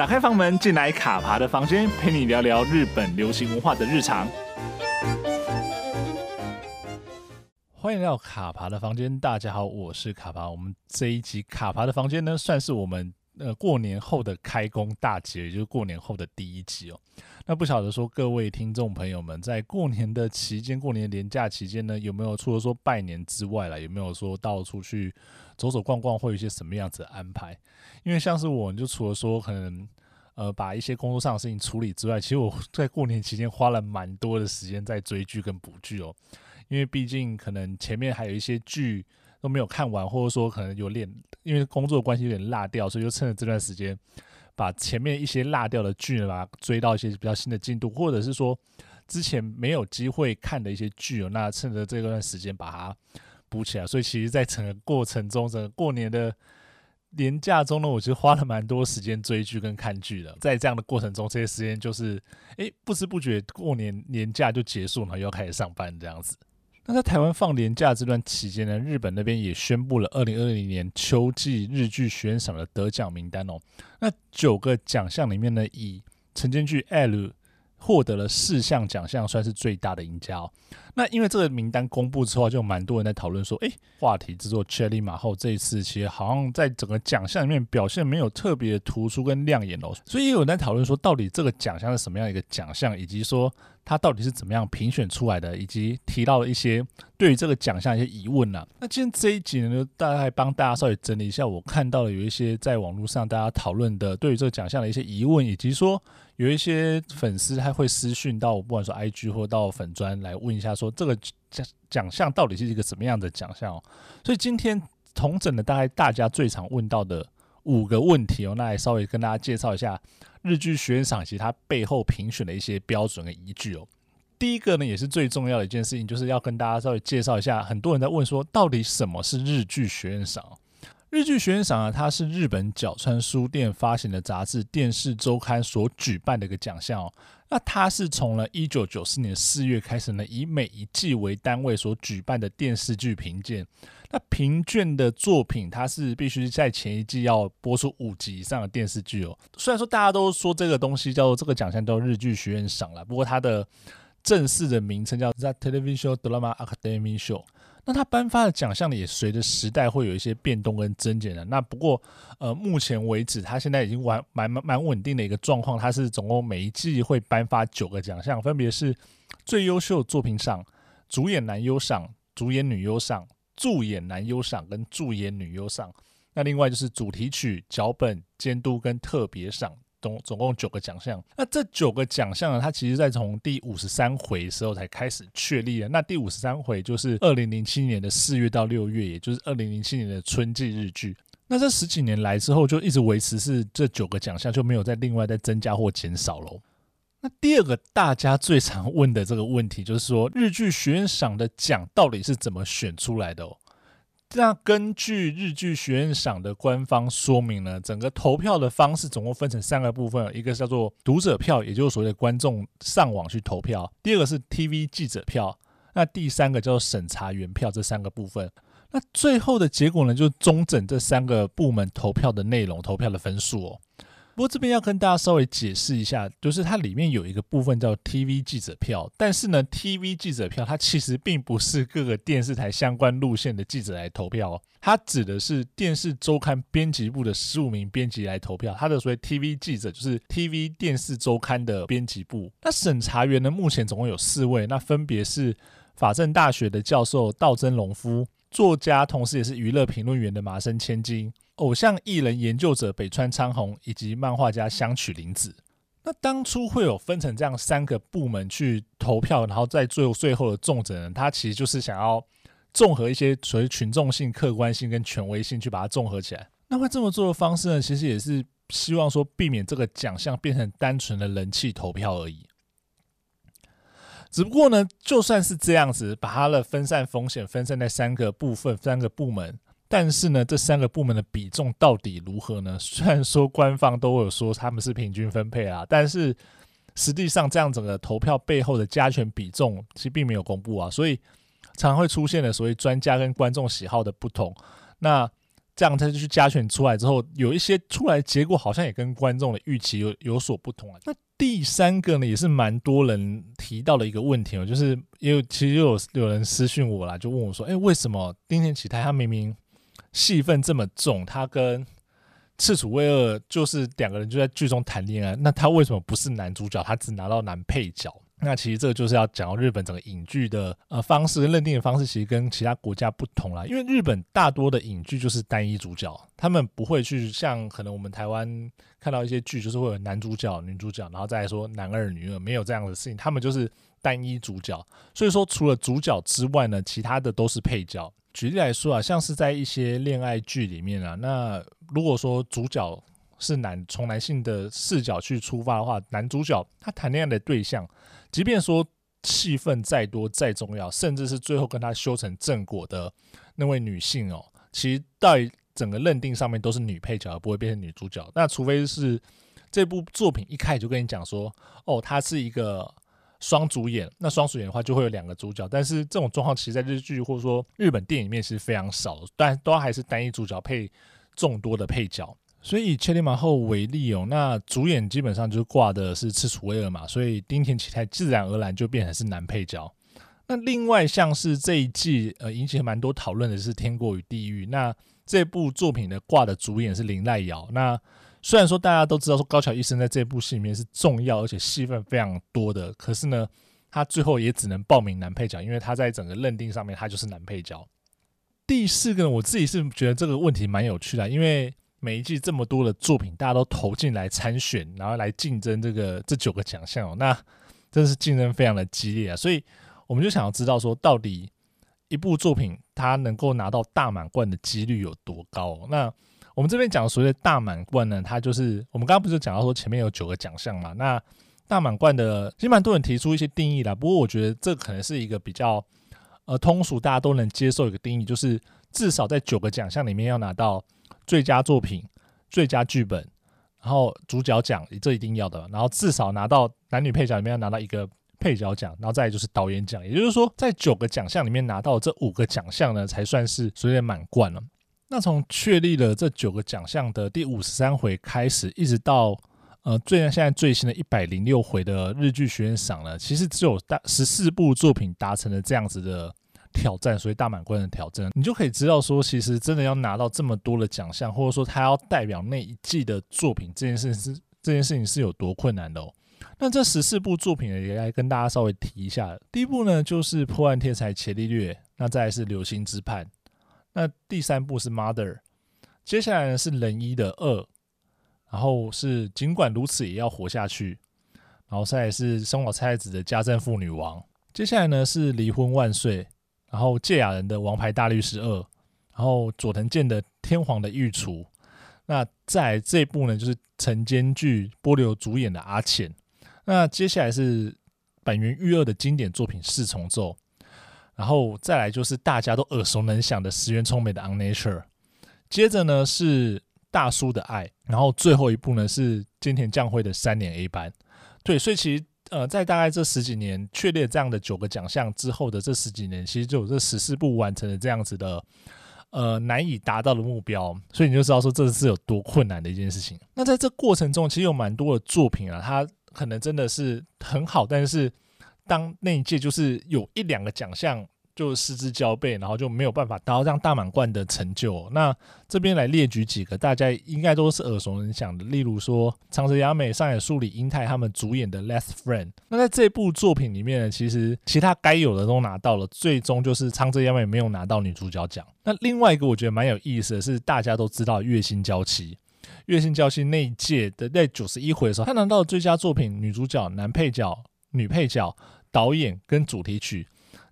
打开房门，进来卡爬的房间，陪你聊聊日本流行文化的日常。欢迎来到卡爬的房间，大家好，我是卡爬。我们这一集卡爬的房间呢，算是我们呃过年后的开工大吉，也就是过年后的第一集哦。那不晓得说各位听众朋友们，在过年的期间，过年年假期间呢，有没有除了说拜年之外啦，有没有说到处去走走逛逛，会有一些什么样子的安排？因为像是我，就除了说可能呃把一些工作上的事情处理之外，其实我在过年期间花了蛮多的时间在追剧跟补剧哦。因为毕竟可能前面还有一些剧都没有看完，或者说可能有点因为工作关系有点落掉，所以就趁着这段时间把前面一些落掉的剧呢，追到一些比较新的进度，或者是说之前没有机会看的一些剧哦，那趁着这段时间把它补起来。所以其实，在整个过程中，整个过年的年假中呢，我其实花了蛮多时间追剧跟看剧的。在这样的过程中，这些时间就是诶不知不觉过年年假就结束了，又要开始上班这样子。那在台湾放年假这段期间呢，日本那边也宣布了二零二零年秋季日剧学院赏的得奖名单哦。那九个奖项里面呢，以晨间剧 L 获得了四项奖项，算是最大的赢家哦。那因为这个名单公布之后，就蛮多人在讨论说，诶，话题制作《Cherry 马后》这一次其实好像在整个奖项里面表现没有特别突出跟亮眼哦，所以也有人在讨论说，到底这个奖项是什么样一个奖项，以及说它到底是怎么样评选出来的，以及提到了一些对于这个奖项一些疑问呢、那今天这一集呢，就大概帮大家稍微整理一下，我看到了有一些在网络上大家讨论的对于这个奖项的一些疑问，以及说有一些粉丝还会私讯到，不管说 IG 或到粉专来问一下说。这个奖奖项到底是一个什么样的奖项哦？所以今天统整了大概大家最常问到的五个问题哦，那来稍微跟大家介绍一下日剧学院赏及它背后评选的一些标准和依据哦。第一个呢，也是最重要的一件事情，就是要跟大家稍微介绍一下，很多人在问说，到底什么是日剧学院赏？日剧学院赏啊，它是日本角川书店发行的杂志《电视周刊》所举办的一个奖项哦。那它是从了一九九四年四月开始呢，以每一季为单位所举办的电视剧评鉴。那评卷的作品，它是必须在前一季要播出五集以上的电视剧哦。虽然说大家都说这个东西叫做这个奖项叫日剧学院赏了，不过它的正式的名称叫 The Television Drama Academy Show。那他颁发的奖项呢，也随着时代会有一些变动跟增减的。那不过，呃，目前为止，他现在已经完蛮蛮蛮稳定的一个状况。他是总共每一季会颁发九个奖项，分别是最优秀作品赏、主演男优赏、主演女优赏、助演男优赏跟助演女优赏。那另外就是主题曲、脚本、监督跟特别赏。总总共九个奖项，那这九个奖项呢，它其实在从第五十三回时候才开始确立的。那第五十三回就是二零零七年的四月到六月，也就是二零零七年的春季日剧。那这十几年来之后，就一直维持是这九个奖项，就没有再另外再增加或减少喽。那第二个大家最常问的这个问题，就是说日剧学院赏的奖到底是怎么选出来的哦？那根据日剧学院赏的官方说明呢，整个投票的方式总共分成三个部分，一个叫做读者票，也就是所谓的观众上网去投票；第二个是 TV 记者票；那第三个叫做审查员票。这三个部分，那最后的结果呢，就是综整这三个部门投票的内容、投票的分数哦。不过这边要跟大家稍微解释一下，就是它里面有一个部分叫 TV 记者票，但是呢，TV 记者票它其实并不是各个电视台相关路线的记者来投票，它指的是电视周刊编辑部的十五名编辑来投票。它的所谓 TV 记者就是 TV 电视周刊的编辑部。那审查员呢，目前总共有四位，那分别是法政大学的教授道真隆夫，作家，同时也是娱乐评论员的麻生千金。偶像艺人研究者北川昌宏以及漫画家香取玲子，那当初会有分成这样三个部门去投票，然后在最后最后的重整人，他其实就是想要综合一些所谓群众性、客观性跟权威性去把它综合起来。那会这么做的方式呢，其实也是希望说避免这个奖项变成单纯的人气投票而已。只不过呢，就算是这样子，把它的分散风险分散在三个部分、三个部门。但是呢，这三个部门的比重到底如何呢？虽然说官方都有说他们是平均分配啊，但是实际上这样整个投票背后的加权比重其实并没有公布啊，所以常会出现的所谓专家跟观众喜好的不同。那这样他就去加权出来之后，有一些出来结果好像也跟观众的预期有有所不同啊。那第三个呢，也是蛮多人提到的一个问题哦，就是也有其实有有人私讯我啦，就问我说：“哎，为什么丁田启泰他明明戏份这么重，他跟赤楚卫二就是两个人就在剧中谈恋爱，那他为什么不是男主角？他只拿到男配角？”那其实这个就是要讲到日本整个影剧的呃方式跟认定的方式，其实跟其他国家不同啦。因为日本大多的影剧就是单一主角，他们不会去像可能我们台湾看到一些剧，就是会有男主角、女主角，然后再来说男二、女二，没有这样的事情。他们就是单一主角，所以说除了主角之外呢，其他的都是配角。举例来说啊，像是在一些恋爱剧里面啊，那如果说主角是男，从男性的视角去出发的话，男主角他谈恋爱的对象。即便说戏份再多再重要，甚至是最后跟他修成正果的那位女性哦，其实在整个认定上面都是女配角，而不会变成女主角。那除非是这部作品一开始就跟你讲说，哦，她是一个双主演，那双主演的话就会有两个主角。但是这种状况其实，在日剧或者说日本电影里面是非常少，但都还是单一主角配众多的配角。所以以千里马后为例哦，那主演基本上就挂的是赤楚威尔嘛，所以丁田启泰自然而然就变成是男配角。那另外像是这一季呃引起蛮多讨论的是《天国与地狱》，那这部作品的挂的主演是林濑遥。那虽然说大家都知道说高桥一生在这部戏里面是重要而且戏份非常多的，可是呢，他最后也只能报名男配角，因为他在整个认定上面他就是男配角。第四个呢，我自己是觉得这个问题蛮有趣的，因为。每一季这么多的作品，大家都投进来参选，然后来竞争这个这九个奖项哦，那真是竞争非常的激烈啊！所以我们就想要知道说，到底一部作品它能够拿到大满贯的几率有多高？那我们这边讲所谓的大满贯呢，它就是我们刚刚不是讲到说前面有九个奖项嘛？那大满贯的其实蛮多人提出一些定义啦，不过我觉得这可能是一个比较呃通俗，大家都能接受一个定义，就是至少在九个奖项里面要拿到。最佳作品、最佳剧本，然后主角奖，这一定要的。然后至少拿到男女配角里面要拿到一个配角奖，然后再就是导演奖。也就是说，在九个奖项里面拿到这五个奖项呢，才算是所谓的满贯了。那从确立了这九个奖项的第五十三回开始，一直到呃最现在最新的一百零六回的日剧学院赏呢，其实只有大十四部作品达成了这样子的。挑战，所以大满贯的挑战，你就可以知道说，其实真的要拿到这么多的奖项，或者说他要代表那一季的作品，这件事是这件事情是有多困难的哦。那这十四部作品呢，也来跟大家稍微提一下。第一部呢，就是破案天才伽利略，那再来是流星之绊，那第三部是 Mother，接下来呢是仁一的二，然后是尽管如此也要活下去，然后再来是松岛菜子的家政妇女王，接下来呢是离婚万岁。然后堺雅人的《王牌大律师二》，然后佐藤健的《天皇的御厨》，那在这一部呢，就是晨间剧波流主演的《阿浅》。那接下来是坂元裕二的经典作品《四重奏》，然后再来就是大家都耳熟能详的石原聪美的《On Nature》，接着呢是大叔的爱，然后最后一部呢是金田将晖的《三年 A 班》。对，所以其实。呃，在大概这十几年确立这样的九个奖项之后的这十几年，其实就有这十四部完成了这样子的呃难以达到的目标，所以你就知道说这是有多困难的一件事情。那在这过程中，其实有蛮多的作品啊，它可能真的是很好，但是当那一届就是有一两个奖项。就失之交臂，然后就没有办法达到这样大满贯的成就。那这边来列举几个大家应该都是耳熟能详的，例如说长泽雅美、上野树里、英泰他们主演的《Last Friend》。那在这部作品里面呢，其实其他该有的都拿到了，最终就是长泽雅美没有拿到女主角奖。那另外一个我觉得蛮有意思的是，大家都知道《月薪娇妻》，《月薪娇妻》那一届的在九十一回的时候，他拿到了最佳作品、女主角、男配角、女配角、导演跟主题曲。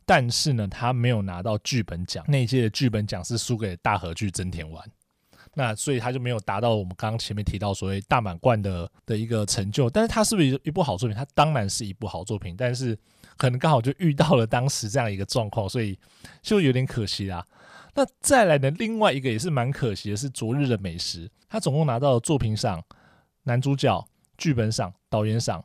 但是呢，他没有拿到剧本奖，那一届的剧本奖是输给大河剧真田丸，那所以他就没有达到我们刚刚前面提到所谓大满贯的的一个成就。但是他是不是一部好作品？他当然是一部好作品，但是可能刚好就遇到了当时这样一个状况，所以就有点可惜啦。那再来的另外一个也是蛮可惜的，是昨日的美食，他总共拿到了作品赏、男主角、剧本赏、导演赏。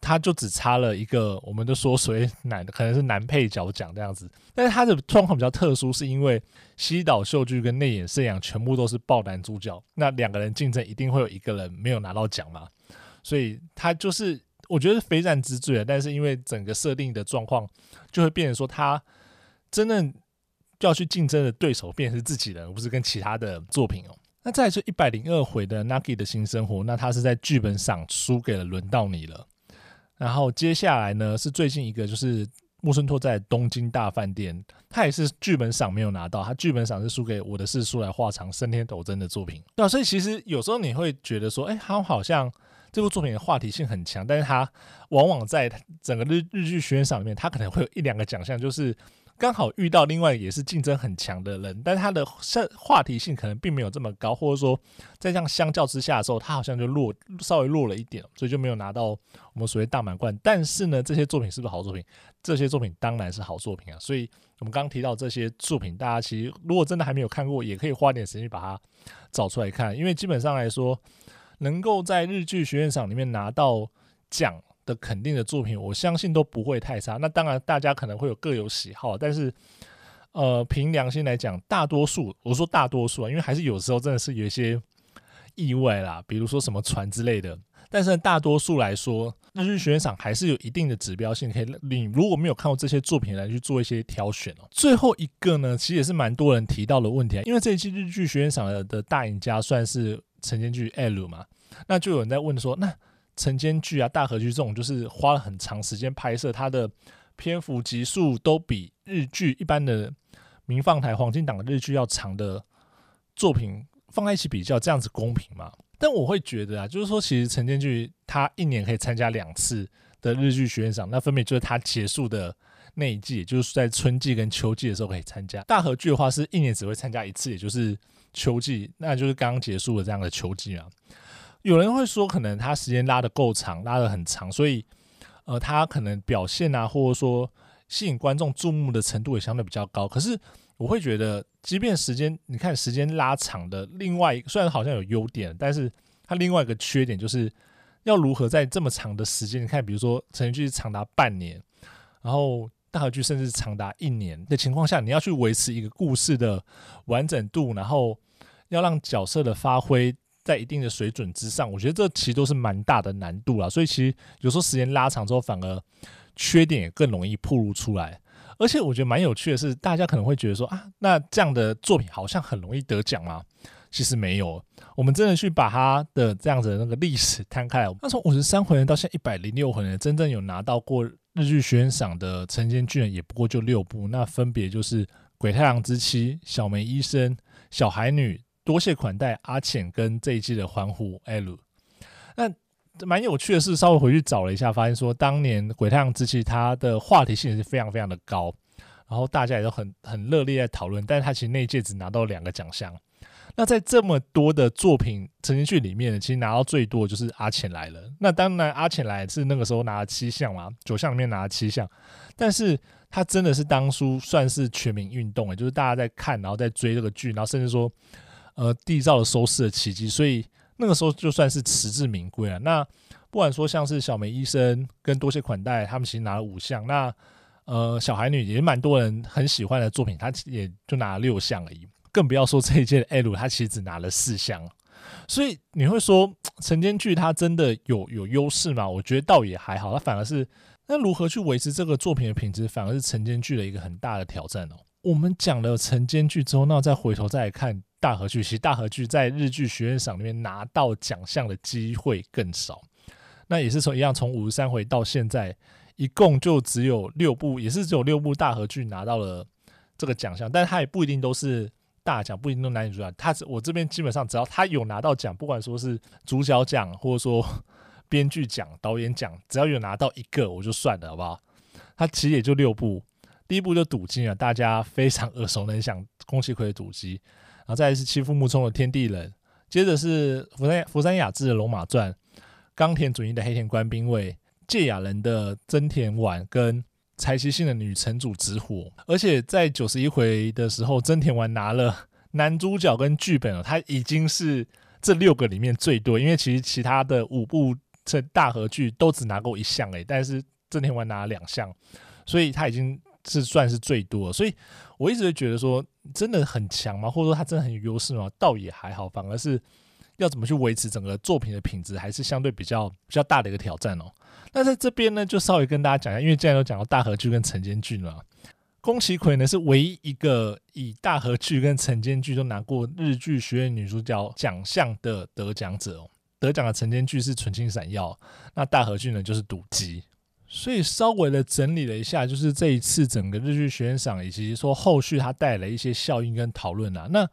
他就只差了一个，我们都说所谓男的可能是男配角奖这样子。但是他的状况比较特殊，是因为西岛秀俊跟内野圣阳全部都是爆男主角，那两个人竞争一定会有一个人没有拿到奖嘛，所以他就是我觉得是非战之罪啊。但是因为整个设定的状况，就会变成说他真正要去竞争的对手变成是自己人，而不是跟其他的作品哦。那再来就一百零二回的 Nagi 的新生活，那他是在剧本上输给了轮到你了。然后接下来呢是最近一个就是木村拓在东京大饭店，他也是剧本赏没有拿到，他剧本赏是输给我的四叔来话长生天斗真的作品。对啊，所以其实有时候你会觉得说，哎，他好像这部作品的话题性很强，但是他往往在整个日日剧学院赏里面，他可能会有一两个奖项就是。刚好遇到另外也是竞争很强的人，但他的话题性可能并没有这么高，或者说在这样相较之下的时候，他好像就弱稍微弱了一点，所以就没有拿到我们所谓大满贯。但是呢，这些作品是不是好作品？这些作品当然是好作品啊！所以我们刚提到这些作品，大家其实如果真的还没有看过，也可以花点时间把它找出来看，因为基本上来说，能够在日剧学院赏里面拿到奖。的肯定的作品，我相信都不会太差。那当然，大家可能会有各有喜好，但是，呃，凭良心来讲，大多数我说大多数啊，因为还是有时候真的是有一些意外啦，比如说什么船之类的。但是大多数来说，日剧学院赏还是有一定的指标性，可以你如果没有看过这些作品来去做一些挑选哦。最后一个呢，其实也是蛮多人提到的问题啊，因为这一期日剧学院赏的的大赢家算是晨间剧 L 嘛，那就有人在问说那。晨间剧啊，大河剧这种就是花了很长时间拍摄，它的篇幅集数都比日剧一般的民放台黄金档的日剧要长的作品放在一起比较，这样子公平吗？但我会觉得啊，就是说其实晨间剧它一年可以参加两次的日剧学院赏，那分别就是它结束的那一季，也就是在春季跟秋季的时候可以参加。大河剧的话是一年只会参加一次，也就是秋季，那就是刚刚结束的这样的秋季啊。有人会说，可能他时间拉得够长，拉得很长，所以，呃，他可能表现啊，或者说吸引观众注目的程度也相对比较高。可是，我会觉得，即便时间，你看时间拉长的另外，虽然好像有优点，但是它另外一个缺点就是要如何在这么长的时间，你看，比如说晨间剧长达半年，然后大合剧甚至长达一年的情况下，你要去维持一个故事的完整度，然后要让角色的发挥。在一定的水准之上，我觉得这其实都是蛮大的难度啦。所以其实有时候时间拉长之后，反而缺点也更容易暴露出来。而且我觉得蛮有趣的是，大家可能会觉得说啊，那这样的作品好像很容易得奖吗？其实没有。我们真的去把它的这样子的那个历史摊开来，那从五十三回人到现在一百零六回人，真正有拿到过日剧学院赏的晨间剧也不过就六部，那分别就是《鬼太郎之妻》、《小梅医生》、《小孩女》。多谢款待阿浅跟这一季的欢呼 L，那蛮有趣的是，稍微回去找了一下，发现说当年《鬼太阳之妻》它的话题性是非常非常的高，然后大家也都很很热烈在讨论，但是它其实那一届只拿到两个奖项。那在这么多的作品晨间剧里面呢，其实拿到最多的就是阿浅来了。那当然阿浅来是那个时候拿了七项嘛，九项里面拿了七项，但是他真的是当初算是全民运动，就是大家在看，然后在追这个剧，然后甚至说。呃，缔造了收视的奇迹，所以那个时候就算是实至名归了。那不管说像是小梅医生跟多谢款待，他们其实拿了五项。那呃，小孩女也蛮多人很喜欢的作品，他也就拿了六项而已。更不要说这一届的 L，他其实只拿了四项。所以你会说晨间剧它真的有有优势吗？我觉得倒也还好，他反而是那如何去维持这个作品的品质，反而是晨间剧的一个很大的挑战哦。我们讲了晨间剧之后，那再回头再来看。大河剧其实大河剧在日剧学院赏里面拿到奖项的机会更少，那也是从一样从五十三回到现在，一共就只有六部，也是只有六部大河剧拿到了这个奖项，但是他也不一定都是大奖，不一定都男女主角。他我这边基本上只要他有拿到奖，不管说是主角奖或者说编剧奖、导演奖，只要有拿到一个我就算了，好不好？他其实也就六部，第一部就赌金啊，大家非常耳熟能详，宫崎葵的赌姬。然后再是妻夫木冲的《天地人》，接着是福山福山雅治的《龙马传》，冈田准一的《黑田官兵卫》，芥雅人的真田丸跟柴崎幸的女城主直火。而且在九十一回的时候，真田丸拿了男主角跟剧本，他已经是这六个里面最多，因为其实其他的五部这大合剧都只拿过一项诶，但是真田丸拿了两项，所以他已经是算是最多。所以我一直觉得说，真的很强吗？或者说他真的很有优势吗？倒也还好，反而是要怎么去维持整个作品的品质，还是相对比较比较大的一个挑战哦。那在这边呢，就稍微跟大家讲一下，因为既然都讲到大河剧跟晨间剧了。宫崎葵呢是唯一一个以大河剧跟晨间剧都拿过日剧学院女主角奖项的得奖者哦。得奖的晨间剧是纯青闪耀，那大河剧呢就是赌姬。所以稍微的整理了一下，就是这一次整个日剧学院赏以及说后续它带来一些效应跟讨论啊。那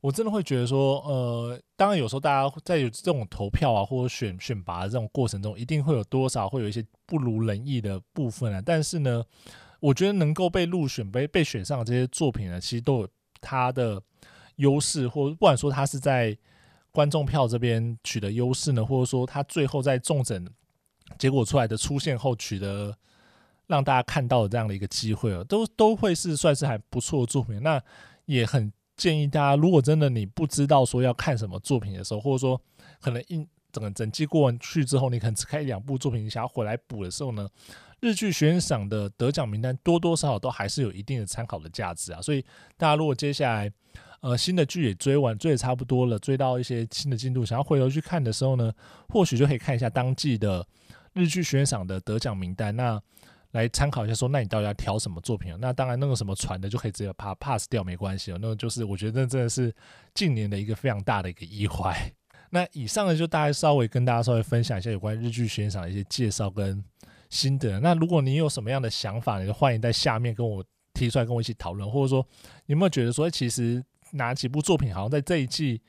我真的会觉得说，呃，当然有时候大家在有这种投票啊或者选选拔的这种过程中，一定会有多少会有一些不如人意的部分啊。但是呢。我觉得能够被入选、被被选上的这些作品呢，其实都有它的优势，或不管说它是在观众票这边取得优势呢，或者说它最后在重整结果出来的出现后取得让大家看到的这样的一个机会哦，都都会是算是还不错的作品。那也很建议大家，如果真的你不知道说要看什么作品的时候，或者说可能一整个整季过完去之后，你可能只看一两部作品，你想要回来补的时候呢，日剧悬赏的得奖名单多多少少都还是有一定的参考的价值啊，所以大家如果接下来呃新的剧也追完，追的差不多了，追到一些新的进度，想要回头去看的时候呢，或许就可以看一下当季的日剧悬赏的得奖名单，那来参考一下说，那你到底要挑什么作品？那当然那个什么传的就可以直接 pass 掉没关系哦，那个就是我觉得那真的是近年的一个非常大的一个意外。那以上呢就大概稍微跟大家稍微分享一下有关日剧悬赏的一些介绍跟。心得。那如果你有什么样的想法，你就欢迎在下面跟我提出来，跟我一起讨论。或者说，有没有觉得说，其实哪几部作品好像在这一季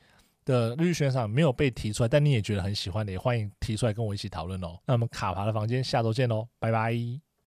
的绿选赏没有被提出来，但你也觉得很喜欢的，也欢迎提出来跟我一起讨论哦。那我们卡牌的房间下周见喽，拜拜。